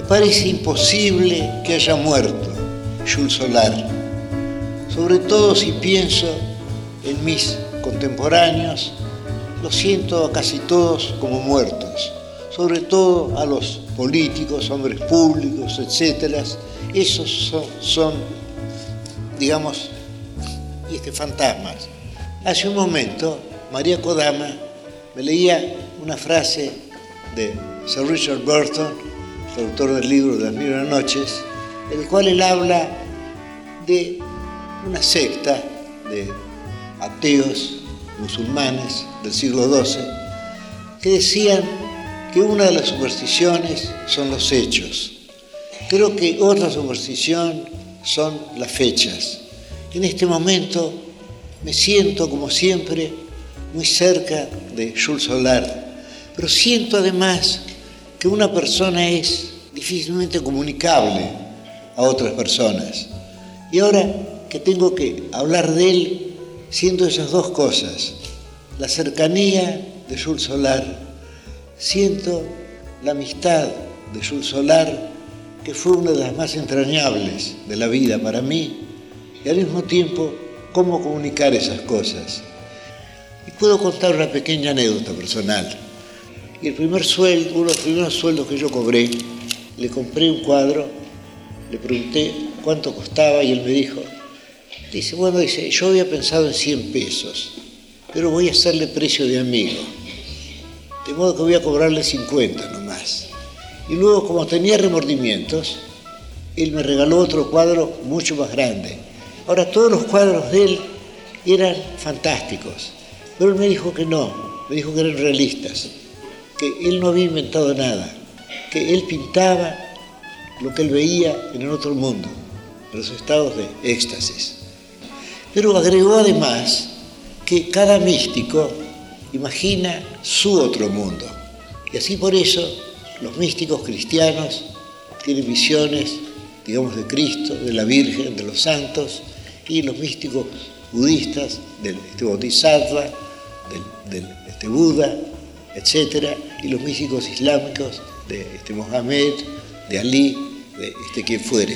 parece imposible que haya muerto Jules Solar, sobre todo si pienso en mis contemporáneos, lo siento a casi todos como muertos, sobre todo a los políticos, hombres públicos, etc. Esos son, digamos, este, fantasmas. Hace un momento, María Kodama me leía una frase de Sir Richard Burton, autor del libro de las mil noches, en el cual él habla de una secta de ateos musulmanes del siglo XII que decían que una de las supersticiones son los hechos. Creo que otra superstición son las fechas. En este momento me siento, como siempre, muy cerca de Jules Solar, pero siento además que una persona es difícilmente comunicable a otras personas. Y ahora que tengo que hablar de él, siento esas dos cosas, la cercanía de Jules Solar, siento la amistad de Jules Solar, que fue una de las más entrañables de la vida para mí, y al mismo tiempo cómo comunicar esas cosas. Y puedo contar una pequeña anécdota personal. Y el primer sueldo, uno de los primeros sueldos que yo cobré, le compré un cuadro, le pregunté cuánto costaba y él me dijo, dice, bueno, dice, yo había pensado en 100 pesos, pero voy a hacerle precio de amigo. De modo que voy a cobrarle 50 nomás. Y luego, como tenía remordimientos, él me regaló otro cuadro mucho más grande Ahora, todos los cuadros de él eran fantásticos, pero él me dijo que no, me dijo que eran realistas, que él no había inventado nada, que él pintaba lo que él veía en el otro mundo, en los estados de éxtasis. Pero agregó además que cada místico imagina su otro mundo. Y así por eso los místicos cristianos tienen visiones, digamos, de Cristo, de la Virgen, de los santos, y los místicos budistas del este Bodhisattva, del, este Buda, etc., y los místicos islámicos de este Mohammed, de Ali, de este quien fuere.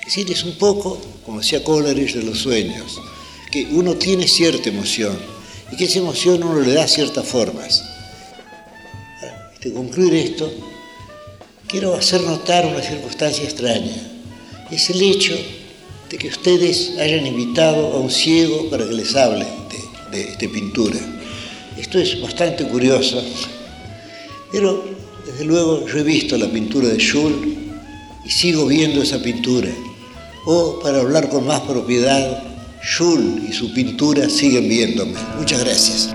Es decir, es un poco, como decía Coleridge, de los sueños, que uno tiene cierta emoción y que esa emoción uno le da ciertas formas. Para este, concluir esto, quiero hacer notar una circunstancia extraña. Es el hecho de que ustedes hayan invitado a un ciego para que les hable de, esta pintura. Esto es bastante curioso, pero desde luego yo he visto la pintura de Jules y sigo viendo esa pintura. O, para hablar con más propiedad, Jules y su pintura siguen viéndome. Muchas gracias.